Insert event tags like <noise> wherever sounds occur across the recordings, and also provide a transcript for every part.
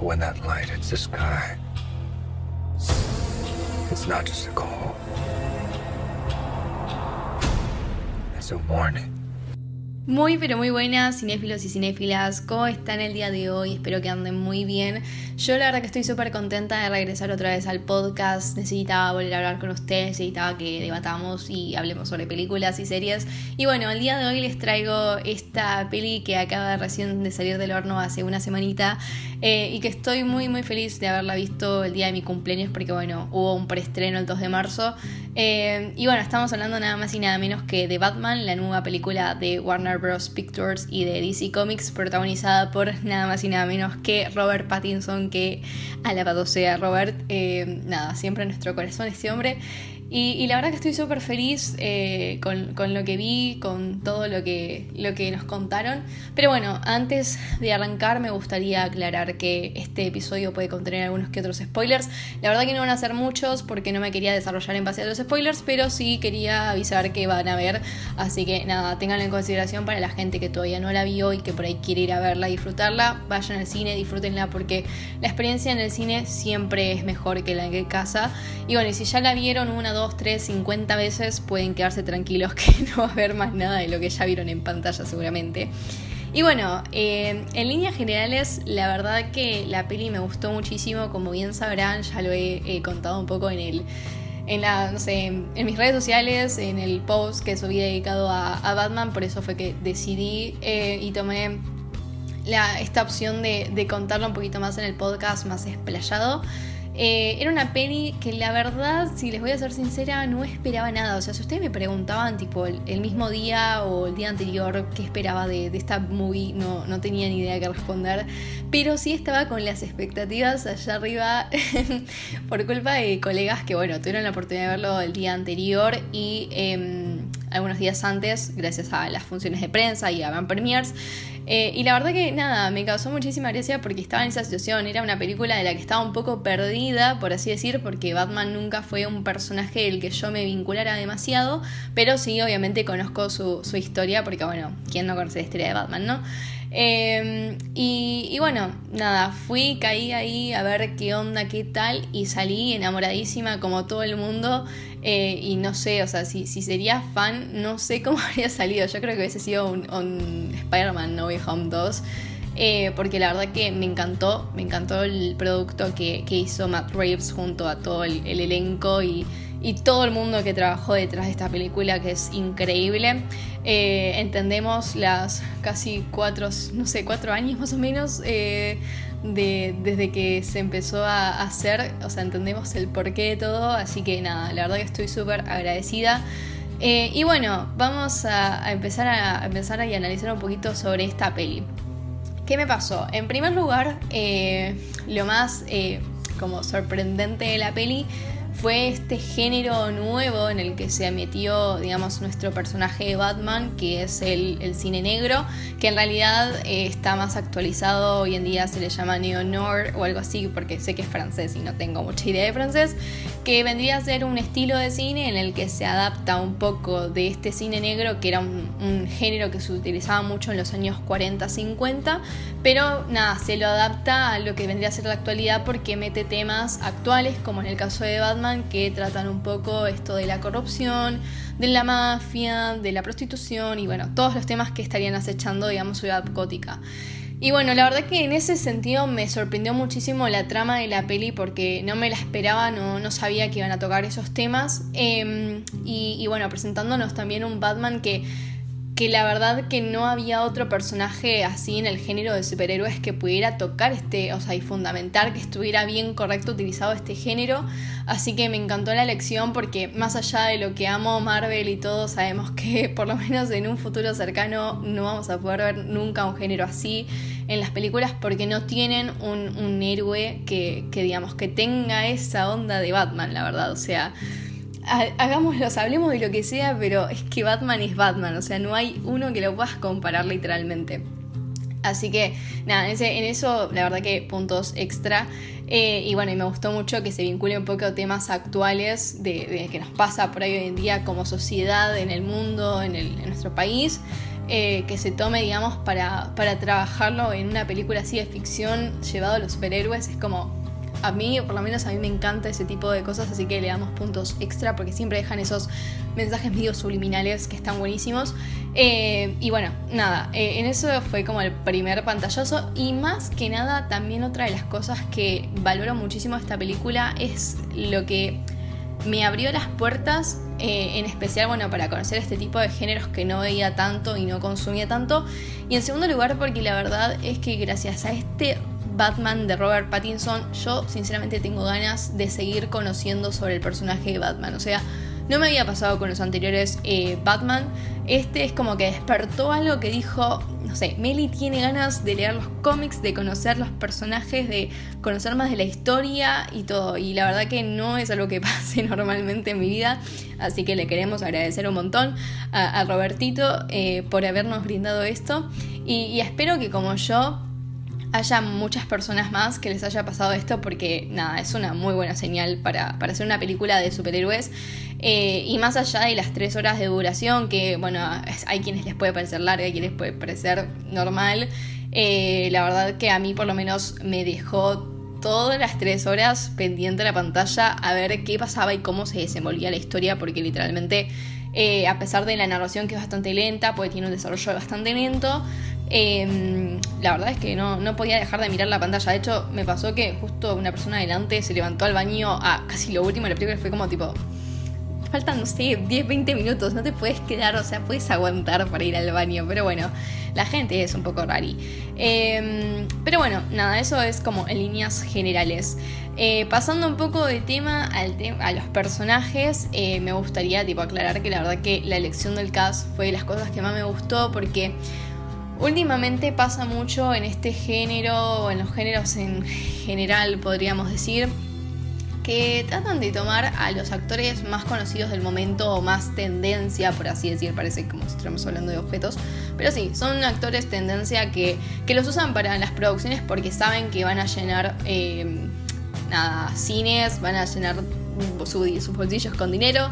when that light hits the sky, it's not just a call. It's a warning. Muy pero muy buenas cinéfilos y cinéfilas, ¿cómo están el día de hoy? Espero que anden muy bien. Yo la verdad que estoy súper contenta de regresar otra vez al podcast, necesitaba volver a hablar con ustedes, necesitaba que debatamos y hablemos sobre películas y series. Y bueno, el día de hoy les traigo esta peli que acaba recién de salir del horno hace una semanita eh, y que estoy muy muy feliz de haberla visto el día de mi cumpleaños porque bueno, hubo un preestreno el 2 de marzo. Eh, y bueno, estamos hablando nada más y nada menos que de Batman, la nueva película de Warner Bros. Pictures y de DC Comics, protagonizada por nada más y nada menos que Robert Pattinson, que alabado sea Robert, eh, nada, siempre en nuestro corazón este hombre. Y, la verdad que estoy súper feliz eh, con, lo que vi, con todo lo que, lo que nos contaron. Pero bueno, antes de arrancar me gustaría aclarar que este episodio puede contener algunos que otros spoilers. La verdad que no van a ser muchos porque no me quería desarrollar en base a los spoilers, pero sí quería avisar que van a ver. Así que nada, tenganlo en consideración para la gente que todavía no la vio y que por ahí quiere ir a verla y disfrutarla. Vayan al cine, disfrútenla porque la experiencia en el cine siempre es mejor que la que casa. Y bueno, y si ya la vieron una, dos, 2, 3, 50 veces, pueden quedarse tranquilos <laughs> que no va a haber más nada de lo que ya vieron en pantalla seguramente. Y bueno, eh, en líneas generales, la verdad que la peli me gustó muchísimo, como bien sabrán, ya lo he, contado un poco en el, en, la, no sé, en mis redes sociales, en el post que subí dedicado a, Batman, por eso fue que decidí eh, y tomé la, esta opción de, de, contarlo un poquito más en el podcast, más explayado. Eh, era una peli que la verdad, si les voy a ser sincera, no esperaba nada. O sea, si ustedes me preguntaban, tipo, el, mismo día o el día anterior, qué esperaba de, esta movie, no, no tenía ni idea qué responder. Pero sí estaba con las expectativas allá arriba <laughs> por culpa de colegas que, bueno, tuvieron la oportunidad de verlo el día anterior y em, algunos días antes, gracias a las funciones de prensa y a Van Premiers. Eh, y la verdad que nada, me causó muchísima gracia porque estaba en esa situación. Era una película de la que estaba un poco perdida, por así decir, porque Batman nunca fue un personaje del que yo me vinculara demasiado. Pero sí, obviamente conozco su, su historia, porque bueno, ¿quién no conoce la historia de Batman, no? Em, y, bueno, nada, fui, caí ahí a ver qué onda, qué tal, y salí enamoradísima como todo el mundo. Eh, y no sé, o sea, si, si sería fan, no sé <laughs> cómo habría salido. Yo creo que hubiese sido un, Spider-Man No Way Home 2. Eh, porque la verdad que me encantó, me encantó el producto que, hizo Matt Reeves junto a todo el elenco y, y todo el mundo que trabajó detrás de esta película, que es increíble. Eh, entendemos las casi cuatro, no sé, cuatro años más o menos de, desde que se empezó a hacer, o sea, entendemos el porqué de todo, así que nada, la verdad que estoy súper agradecida. Eh, y bueno, vamos a, empezar a, a analizar un poquito sobre esta peli. ¿Qué me pasó? En primer lugar, lo más como sorprendente de la peli fue este género nuevo en el que se metió, digamos, nuestro personaje de Batman, que es el, cine negro, que en realidad eh, está más actualizado, hoy en día se le llama neo-noir o algo así, porque sé que es francés y no tengo mucha idea de francés, que vendría a ser un estilo de cine en el que se adapta un poco de este cine negro, que era un, un género que se utilizaba mucho en los años 40-50, pero nada, se lo adapta a lo que vendría a ser la actualidad porque mete temas actuales, como en el caso de Batman, que tratan un poco esto de la corrupción, de la mafia, de la prostitución y bueno, todos los temas que estarían acechando, digamos, ciudad gótica. Y bueno, la verdad que en ese sentido me sorprendió muchísimo la trama de la peli porque no me la esperaba, no, no sabía que iban a tocar esos temas. Em, y, y bueno, presentándonos también un Batman que que la verdad que no había otro personaje así en el género de superhéroes que pudiera tocar este, o sea, y fundamentar que estuviera bien correcto utilizado este género. Así que me encantó la elección porque más allá de lo que amo Marvel y todo, sabemos que <laughs> por lo menos en un futuro cercano no vamos a poder ver nunca un género así en las películas porque no tienen un, un héroe que, que digamos que tenga esa onda de Batman, la verdad. O sea hagámoslo, hablemos de lo que sea, pero es que Batman es Batman, o sea, no hay uno que lo puedas comparar literalmente. Así que nada, en, eso la verdad que puntos extra. Eh, y bueno, y me gustó mucho que se vincule un poco a temas actuales de, que nos pasa por ahí hoy en día como sociedad, en el mundo, en nuestro país. eh, que se tome, digamos, para, para trabajarlo en una película así de ficción llevado a los superhéroes. Es como, a mí, por lo menos a mí me encanta ese tipo de cosas, así que le damos puntos extra porque siempre dejan esos mensajes medio subliminales que están buenísimos. Eh, y bueno, nada, eh, en eso fue como el primer pantallazo y más que nada también otra de las cosas que valoro muchísimo esta película es lo que me abrió las puertas, eh, en especial, bueno, para conocer este tipo de géneros que no veía tanto y no consumía tanto. Y en segundo lugar, porque la verdad es que gracias a este Batman de Robert Pattinson, yo sinceramente tengo ganas de seguir conociendo sobre el personaje de Batman. O sea, no me había pasado con los anteriores eh, Batman. Este es como que despertó algo que dijo, no sé, Meli tiene ganas de leer los cómics, de conocer los personajes, de conocer más de la historia y todo. Y la verdad que no es algo que <laughs> pase normalmente en mi vida. Así que le queremos agradecer un montón a, Robertito eh, por habernos brindado esto. y espero que como yo haya muchas personas más que les haya pasado esto porque nada, es una muy buena señal para, hacer una película de superhéroes. Eh, y más allá de las tres horas de duración, que bueno, hay quienes les puede parecer larga, hay quienes les puede parecer normal, eh, la verdad que a mí por lo menos me dejó todas las tres horas pendiente de la pantalla a ver qué pasaba y cómo se desenvolvía la historia, porque literalmente, eh, a pesar de la narración que es bastante lenta, pues tiene un desarrollo bastante lento, Em, la verdad es que no, no, podía dejar de mirar la pantalla. De hecho, me pasó que justo una persona adelante se levantó al baño a casi lo último de la película fue como tipo. Faltan, no sé, 10, 20 minutos, no te puedes quedar, o sea, puedes aguantar para ir al baño, pero bueno, la gente es un poco rari. Em, pero bueno, nada, eso es como en líneas generales. Eh, pasando un poco de tema al a los personajes, eh, me gustaría tipo aclarar que la verdad que la elección del cast fue de las cosas que más me gustó porque Últimamente pasa mucho en este género, o en los géneros en general, podríamos decir, que tratan de tomar a los actores más conocidos del momento o más tendencia, por así decir, parece como si estuviéramos hablando de objetos, pero sí, son actores tendencia que, los usan para las producciones porque saben que van a llenar eh, nada, cines, van a llenar sus bolsillos con dinero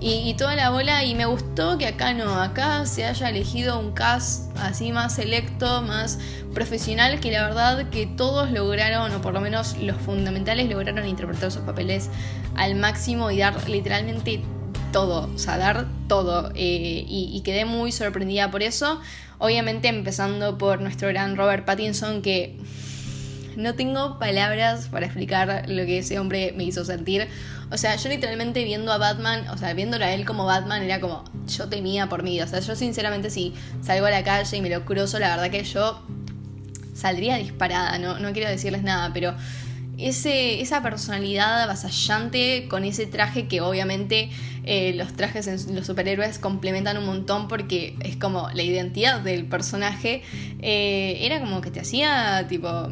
y, toda la bola. Y me gustó que acá no, acá se haya elegido un cast así más selecto, más profesional, que la verdad que todos lograron, o por lo menos los fundamentales, lograron interpretar sus papeles al máximo y dar literalmente todo, o sea, dar todo. Eh, y, y quedé muy sorprendida por eso. Obviamente empezando por nuestro gran Robert Pattinson, que no tengo palabras para explicar lo que ese hombre me hizo sentir. O sea, yo literalmente viendo a Batman, o sea, viéndolo a él como Batman, era como, yo temía por mí. O sea, yo sinceramente si salgo a la calle y me lo cruzo, la verdad que yo saldría disparada, no, no quiero decirles nada, pero ese, esa personalidad avasallante con ese traje que obviamente eh, los trajes en los superhéroes complementan un montón porque es como la identidad del personaje, eh, era como que te hacía tipo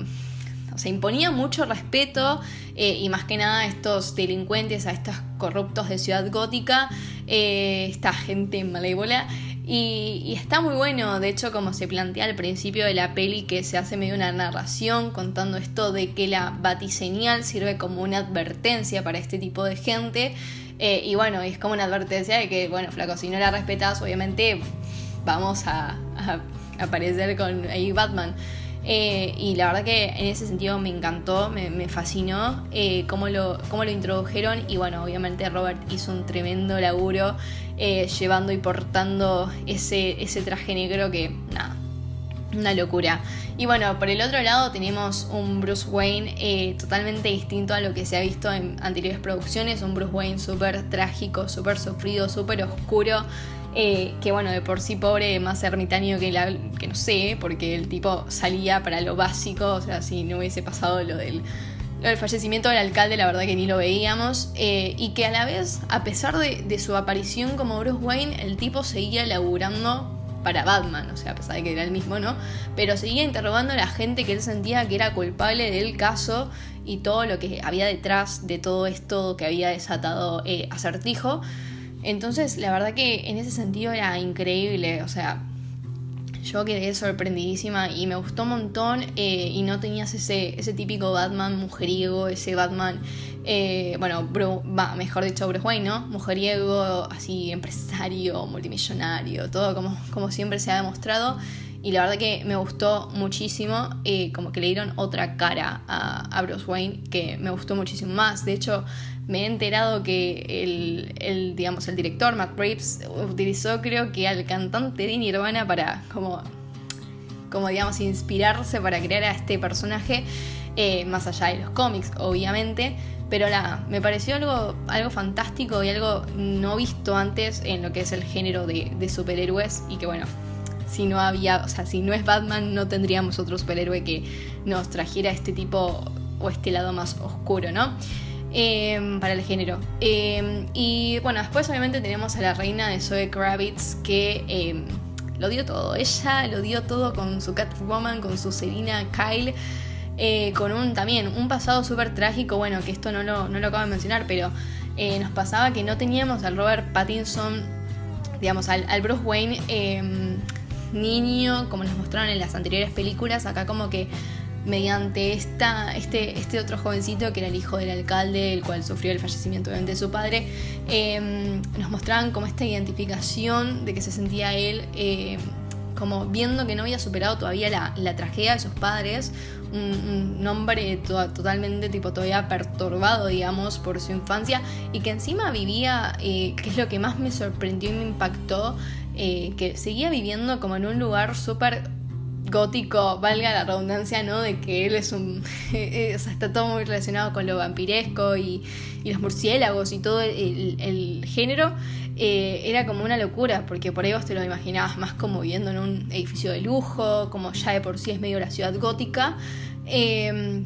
o sea, imponía mucho respeto eh, y más que nada a estos delincuentes, a estos corruptos de Ciudad Gótica, eh, esta gente malévola. Y, está muy bueno, de hecho, como se plantea al principio de la peli, que se hace medio una narración contando esto de que la batiseñal sirve como una advertencia para este tipo de gente. Eh, y bueno, es como una advertencia de que, bueno, flaco, si no la respetas, obviamente vamos a, a aparecer con ahí Batman. Eh, y la verdad que en ese sentido me encantó, me, fascinó eh, cómo, lo, cómo lo introdujeron. Y bueno, obviamente Robert hizo un tremendo laburo eh, llevando y portando ese, ese traje negro que, nada, una locura. Y bueno, por el otro lado tenemos un Bruce Wayne totalmente distinto a lo que se ha visto en anteriores producciones. Un Bruce Wayne súper trágico, súper sufrido, súper oscuro. Eh, que bueno, de por sí pobre, más ermitaño que, que no sé, porque el tipo salía para lo básico, o sea, si no hubiese pasado lo del, fallecimiento del alcalde, la verdad que ni lo veíamos, eh, y que a la vez, a pesar de, su aparición como Bruce Wayne, el tipo seguía laburando para Batman, o sea, a pesar de que era el mismo, ¿no? Pero seguía interrogando a la gente que él sentía que era culpable del caso y todo lo que había detrás de todo esto que había desatado eh, Acertijo. Entonces, la verdad que en ese sentido era increíble, o sea, yo quedé sorprendidísima y me gustó un montón eh, y no tenías ese, ese típico Batman mujeriego, ese Batman, eh, bueno, mejor dicho Bruce Wayne, ¿no? Mujeriego, así empresario, multimillonario, todo como, como siempre se ha demostrado. Y la verdad que me gustó muchísimo, eh, como que le dieron otra cara a, a, Bruce Wayne, que me gustó muchísimo más. De hecho, me he enterado que el, el, digamos, el director, Matt Reeves, utilizó creo que al cantante de Nirvana para como, como digamos, inspirarse para crear a este personaje, eh, más allá de los cómics, obviamente. Pero nada, me pareció algo, algo fantástico y algo no visto antes en lo que es el género de, de superhéroes y que bueno, si no había, o sea, si no es Batman, no tendríamos otro superhéroe que nos trajera este tipo o este lado más oscuro, ¿no? Em, para el género. Em, y bueno, después obviamente tenemos a la reina de Zoe Kravitz que em, lo dio todo. Ella lo dio todo con su Catwoman, con su Serena Kyle. Eh, con un también un pasado súper trágico, bueno, que esto no lo, no lo acabo de mencionar, pero eh, nos pasaba que no teníamos al Robert Pattinson, digamos, al, al Bruce Wayne niño, como nos mostraron en las anteriores películas, acá como que mediante esta, este, este otro jovencito que era el hijo del alcalde, el cual sufrió el fallecimiento de su padre, em, nos mostraban como esta identificación de que se sentía él em, como viendo que no había superado todavía la, tragedia de sus padres, un, hombre totalmente tipo todavía perturbado, digamos, por su infancia y que encima vivía, eh, que es lo que más me sorprendió y me impactó, eh, que seguía viviendo como en un lugar súper gótico, valga la redundancia, ¿no? De que él es un... <laughs> Eh, sea, está todo muy relacionado con lo vampiresco y, los murciélagos y todo el, género. Eh, era como una locura, porque por ahí vos te lo imaginabas más como viviendo en un edificio de lujo, como ya de por sí es medio la ciudad gótica.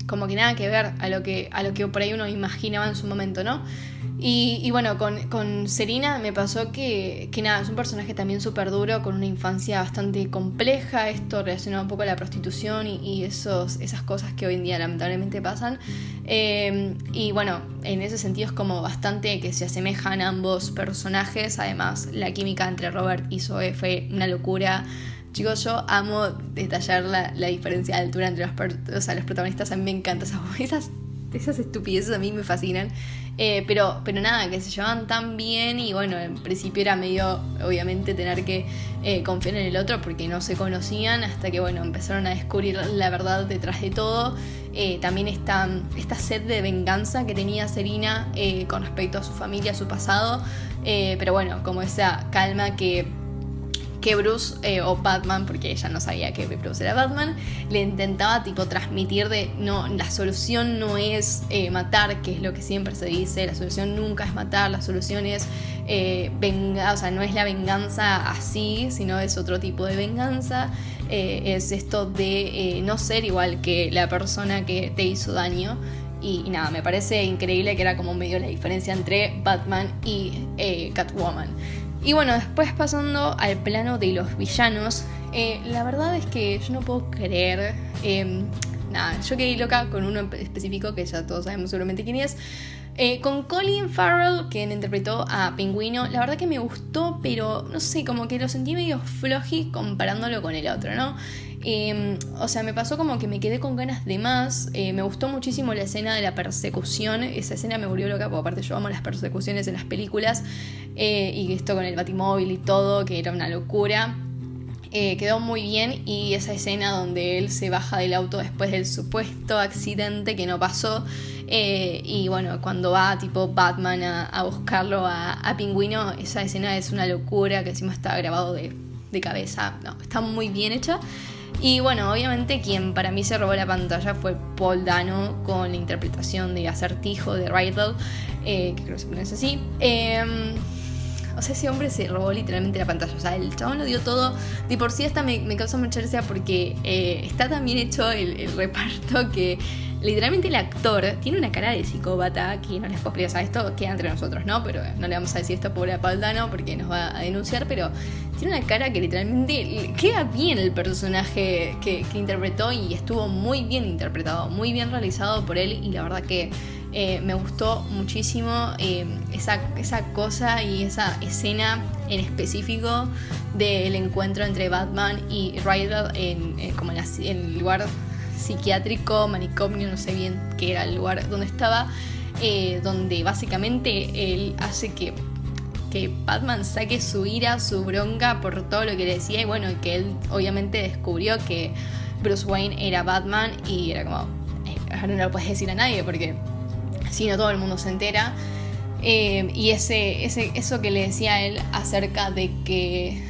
como que nada que ver a lo que, a lo que por ahí uno imaginaba en su momento, ¿no? Y, bueno, con, con, Serena me pasó que, que nada, es un personaje también súper duro, con una infancia bastante compleja, esto relacionado un poco a la prostitución y, esos, esas cosas que hoy en día lamentablemente pasan. Eh, y bueno, en ese sentido es como bastante que se asemejan ambos personajes, además la química entre Robert y Zoe fue una locura. Chicos, yo amo detallar la, la diferencia de altura entre los, o sea, los protagonistas, a mí me encanta esas, <laughs> esas <laughs> estupideces, a mí me fascinan. Eh, pero, pero nada, que se llevaban tan bien y bueno, en principio era medio, obviamente, tener que eh, confiar en el otro porque no se conocían hasta que bueno, empezaron a descubrir la verdad detrás de todo. Eh, también esta, esta sed de venganza que tenía Serena con respecto a su familia, a su pasado. pero bueno, como esa calma que que Bruce eh, o Batman, porque ella no sabía que Bruce era Batman, le intentaba tipo transmitir de no, la solución no es eh, matar, que es lo que siempre se dice, la solución nunca es matar, la solución es eh, venga, o sea, no es la venganza así, sino es otro tipo de venganza, es esto de no ser igual que la persona que te hizo daño. Y, y, nada, me parece increíble que era como medio la diferencia entre Batman y Catwoman. Y bueno, después pasando al plano de los villanos, eh, la verdad es que yo no puedo creer. Em, nada, yo quedé loca con uno específico que ya todos sabemos seguramente quién es. Eh, con Colin Farrell, quien interpretó a Pingüino, la verdad que me gustó, pero no sé, como que lo sentí medio floji comparándolo con el otro, ¿no? Em, o sea, me pasó como que me quedé con ganas de más. Eh, me gustó muchísimo la escena de la persecución. Esa escena me volvió loca, porque aparte yo amo las persecuciones en las películas. Eh, y esto con el batimóvil y todo, que era una locura. Eh, quedó muy bien y esa escena donde él se baja del auto después del supuesto accidente que no pasó y bueno, cuando va tipo Batman a, buscarlo a, Pingüino, esa escena es una locura que encima está grabado de, de cabeza, no, está muy bien hecha y bueno, obviamente quien para mí se robó la pantalla fue Paul Dano con la interpretación de Acertijo de Rydell, eh, que creo que se pronuncia así. Em, o sea, ese hombre se robó literalmente la pantalla. O sea, el chabón lo dio todo. De por sí hasta me, causa mucha gracia porque eh, está tan bien hecho el reparto que literalmente el actor tiene una cara de psicópata que no les puedo explicar, o sea, esto queda entre nosotros, ¿no? Pero no le vamos a decir esto pobre a Paldano porque nos va a denunciar, pero tiene una cara que literalmente queda bien el personaje que, interpretó y estuvo muy bien interpretado, muy bien realizado por él y la verdad que Eh, me gustó muchísimo eh, esa, esa cosa y esa escena en específico del encuentro entre Batman y Ryder en, como en, el lugar psiquiátrico, manicomio, no sé bien qué era el lugar donde estaba, eh, donde básicamente él hace que, que Batman saque su ira, su bronca por todo lo que le decía y bueno, que él obviamente descubrió que Bruce Wayne era Batman y era como, no lo puedes decir a nadie porque si no todo el mundo se entera. Eh, y ese, ese, eso que le decía a él acerca de que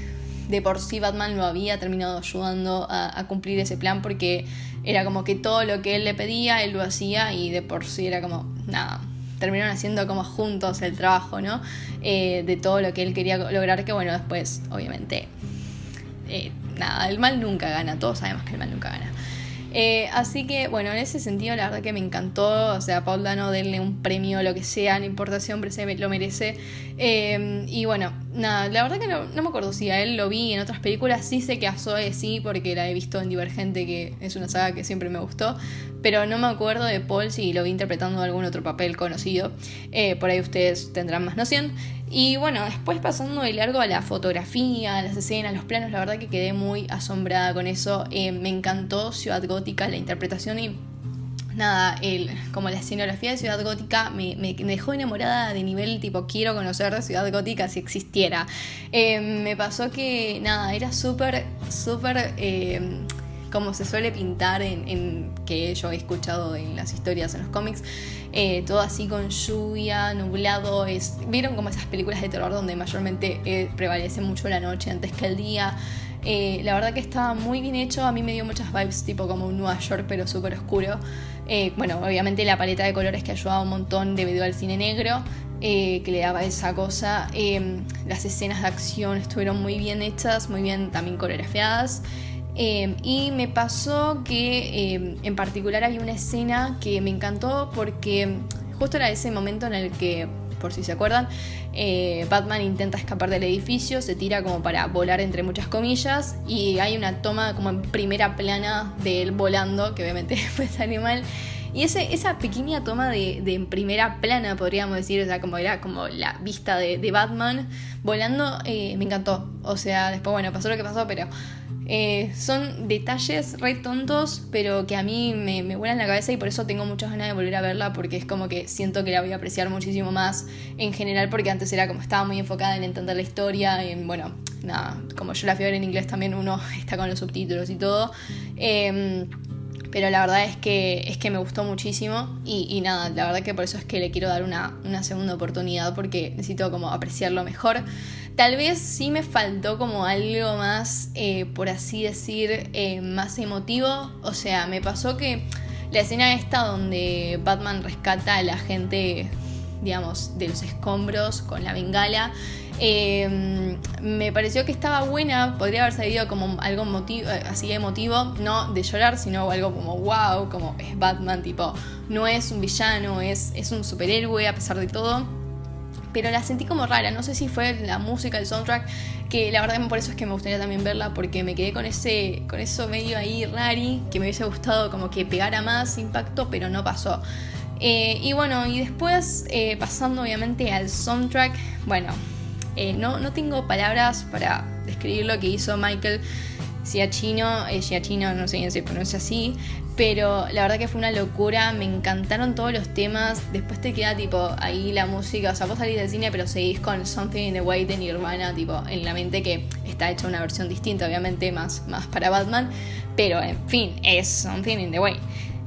de por sí Batman lo había terminado ayudando a, cumplir ese plan porque era como que todo lo que él le pedía, él lo hacía y de por sí era como, nada, terminaron haciendo como juntos el trabajo, ¿no? Eh, de todo lo que él quería lograr, que bueno, después, obviamente, eh, nada, el mal nunca gana, todos sabemos que el mal nunca gana. Eh, así que, bueno, en ese sentido, la verdad que me encantó. O sea, Paul Dano, denle un premio, lo que sea, no importa si se lo merece. Eh, y bueno, nada, la verdad que no, me acuerdo si a él lo vi en otras películas. Sí sé que a Zoe sí, porque la he visto en Divergente, que es una saga que siempre me gustó. Pero no me acuerdo de Paul si lo vi interpretando algún otro papel conocido. Eh, por ahí ustedes tendrán más noción. Y bueno, después pasando de largo a la fotografía, a las escenas, los planos, la verdad que quedé muy asombrada con eso. Eh, me encantó Ciudad Gótica, la interpretación y nada, el, como la escenografía de Ciudad Gótica me, dejó enamorada de nivel tipo quiero conocer Ciudad Gótica si existiera. Eh, me pasó que nada, era súper, súper... Eh, como se suele pintar en, que yo he escuchado en las historias, en los cómics, eh, todo así con lluvia, nublado. ¿Vieron como esas películas de terror donde mayormente eh, prevalece mucho la noche antes que el día? Eh, la verdad que estaba muy bien hecho, a mí me dio muchas vibes tipo como un Nueva York pero súper oscuro. bueno, obviamente la paleta de colores que ayudaba un montón debido al cine negro, que le daba esa cosa. las escenas de acción estuvieron muy bien hechas, muy bien también coreografiadas. Em, y me pasó que em, en particular hay una escena que me encantó porque justo era ese momento en el que, por si se acuerdan, eh, Batman intenta escapar del edificio, se tira como para volar entre muchas comillas y hay una toma como en primera plana de él volando, que obviamente <laughs> fue animal. Y ese, esa pequeña toma de, en primera plana, podríamos decir, o sea, como era como la vista de, Batman volando, eh, me encantó. O sea, después, bueno, pasó lo que pasó, pero eh, son detalles re tontos, pero que a mí me, me vuelan la cabeza y por eso tengo muchas ganas de volver a verla porque es como que siento que la voy a apreciar muchísimo más en general porque antes era como estaba muy enfocada en entender la historia, en bueno, nada, como yo la fui a ver en inglés también uno <laughs> está con los subtítulos y todo. Em, pero la verdad es que, es que me gustó muchísimo y, nada, la verdad que por eso es que le quiero dar una, una segunda oportunidad porque necesito como apreciarlo mejor. Tal vez sí me faltó como algo más, eh, por así decir, eh, más emotivo. O sea, me pasó que la escena esta donde Batman rescata a la gente, digamos, de los escombros con la bengala. Em, me pareció que estaba buena, podría haber salido como algo motivo, eh, así emotivo, no de llorar, sino algo como wow, como es Batman, tipo, no es un villano, es, es un superhéroe a pesar de todo pero la sentí como rara. No sé si fue la música, el soundtrack, que la verdad por eso es que me gustaría también verla, porque me quedé con ese, con eso medio ahí rari, que me hubiese gustado como que pegara más impacto, pero no pasó. Eh, y bueno, y después eh, pasando obviamente al soundtrack, bueno, eh, no, no tengo palabras para describir lo que hizo Michael Giacchino, eh, Giacchino no sé bien se pronuncia así, pero la verdad que fue una locura, me encantaron todos los temas, después te queda tipo ahí la música, o sea, vos salís del cine pero seguís con Something in the Way de Nirvana, tipo en la mente que está hecha una versión distinta, obviamente más, más para Batman, pero en fin, es Something in the Way.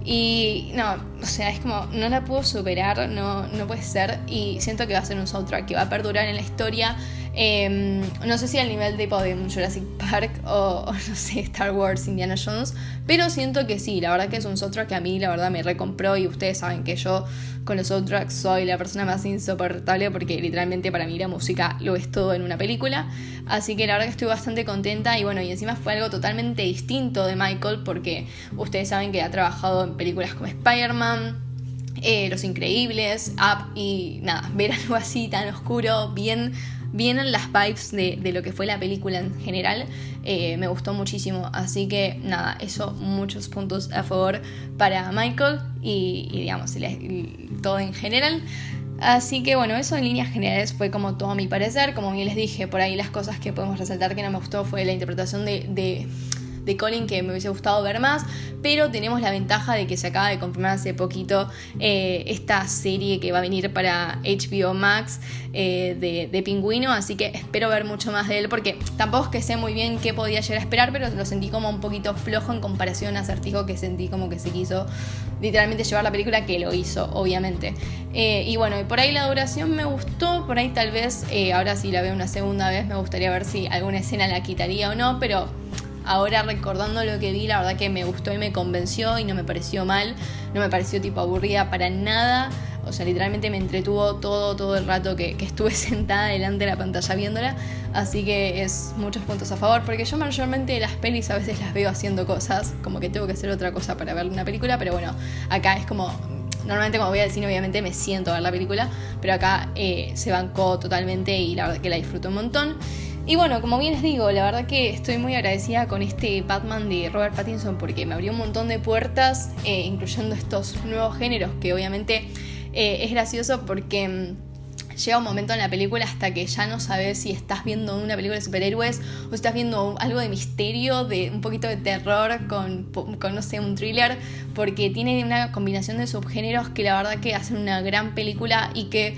Y no, o sea, es como, no la puedo superar, no, no puede ser. Y siento que va a ser un soundtrack que va a perdurar en la historia. Em, no sé si al nivel tipo de Jurassic Park o, <laughs> no sé, Star Wars, Indiana Jones, pero siento que sí, la verdad que es un soundtrack que a mí la verdad me recompró y ustedes saben que yo con los soundtracks soy la persona más insoportable porque literalmente para mí la música lo es todo en una película, así que la verdad que estoy bastante contenta y bueno, y encima fue algo totalmente distinto de Michael porque ustedes saben que ha trabajado en películas como Spider-Man, eh, Los Increíbles, Up y nada, ver algo así tan oscuro, bien vienen las vibes de, lo que fue la película en general. Eh, me gustó muchísimo. Así que nada, eso, muchos puntos a favor para Michael y, digamos, todo en general. Así que bueno, eso en líneas generales fue como todo a mi parecer. Como bien les dije, por ahí las cosas que podemos resaltar que no me gustó fue la interpretación de de Colin que me hubiese gustado ver más, pero tenemos la ventaja de que se acaba de confirmar hace poquito eh, esta serie que va a venir para HBO Max eh, de, de, Pingüino, así que espero ver mucho más de él porque tampoco es que sé muy bien qué podía llegar a esperar, pero lo sentí como un poquito flojo en comparación a Acertijo que sentí como que se quiso literalmente llevar la película que lo hizo, obviamente. Eh, y bueno, por ahí la duración me gustó, por ahí tal vez, ahora si la veo una segunda vez me gustaría ver si alguna escena la quitaría o no, pero ahora recordando lo que vi, la verdad que me gustó y me convenció y no me pareció mal, no me pareció tipo aburrida para nada. O sea, literalmente me entretuvo todo, todo el rato que, estuve <laughs> sentada delante de la pantalla viéndola. Así que es muchos puntos a favor. Porque yo mayormente las pelis a veces las veo haciendo cosas. Como que tengo que hacer otra cosa para ver una película. Pero bueno, acá es como normalmente cuando voy al cine obviamente me siento a ver la película, pero acá eh, se bancó totalmente y la verdad que la disfruto un montón. Y bueno, como bien les digo, la verdad que estoy muy agradecida con este Batman de Robert Pattinson porque me abrió un montón de puertas, eh, incluyendo estos nuevos géneros, que obviamente eh, es gracioso porque mm, llega un momento en la película hasta que ya no sabes si estás viendo una película de superhéroes o estás viendo algo de misterio, de un poquito de terror con, con, no sé, un thriller, porque tiene una combinación de subgéneros que la verdad que hacen una gran película y que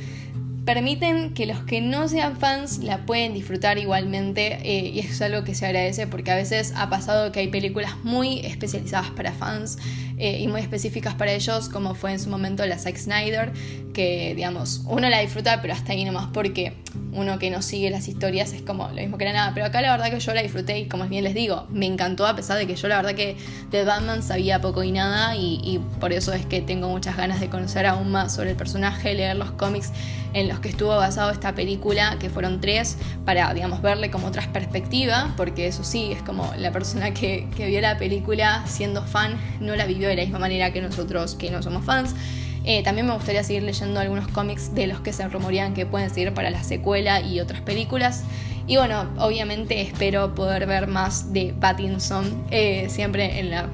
permiten que los que no sean fans la pueden disfrutar igualmente eh, y es algo que se agradece porque a veces ha pasado que hay películas muy especializadas para fans eh, y muy específicas para ellos como fue en su momento la Zack Snyder que digamos uno la disfruta pero hasta ahí nomás porque uno que no sigue las historias es como lo mismo que era nada. Pero acá la verdad que yo la disfruté y como bien les digo me encantó a pesar de que yo la verdad que de Batman sabía poco y nada y, y por eso es que tengo muchas ganas de conocer aún más sobre el personaje leer los cómics en los que estuvo basado esta película, que fueron tres, para, digamos, verle como otras perspectivas, porque eso sí, es como la persona que, vio la película siendo fan no la vivió de la misma manera que nosotros que no somos fans. Eh, también me gustaría seguir leyendo algunos cómics de los que se rumorean que pueden seguir para la secuela y otras películas. Y bueno, obviamente espero poder ver más de Pattinson, eh, siempre en la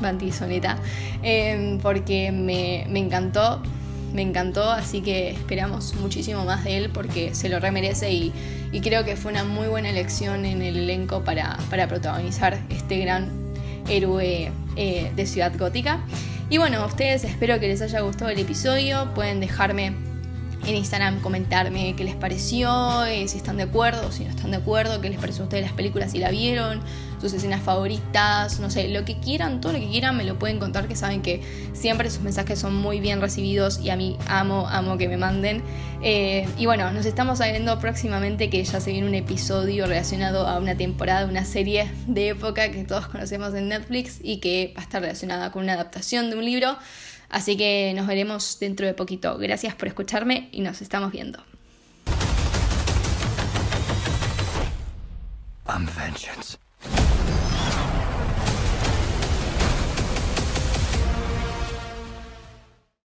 Pattinsoneta, eh, porque me, me encantó me encantó, así que esperamos muchísimo más de él porque se lo remerece y, y creo que fue una muy buena elección en el elenco para, para protagonizar este gran héroe eh, de Ciudad Gótica. Y bueno, a ustedes espero que les haya gustado el episodio, pueden dejarme en Instagram comentarme qué les pareció, eh, si están de acuerdo, si no están de acuerdo, qué les pareció a ustedes las películas, si la vieron, sus escenas favoritas, no sé, lo que quieran, todo lo que quieran me lo pueden contar, que saben que siempre sus mensajes son muy bien recibidos y a mí amo, amo que me manden. Eh, y bueno, nos estamos viendo próximamente que ya se viene un episodio relacionado a una temporada, una serie de época que todos conocemos en Netflix y que va a estar relacionada con una adaptación de un libro. Así que nos veremos dentro de poquito. Gracias por escucharme y nos estamos viendo. I'm vengeance.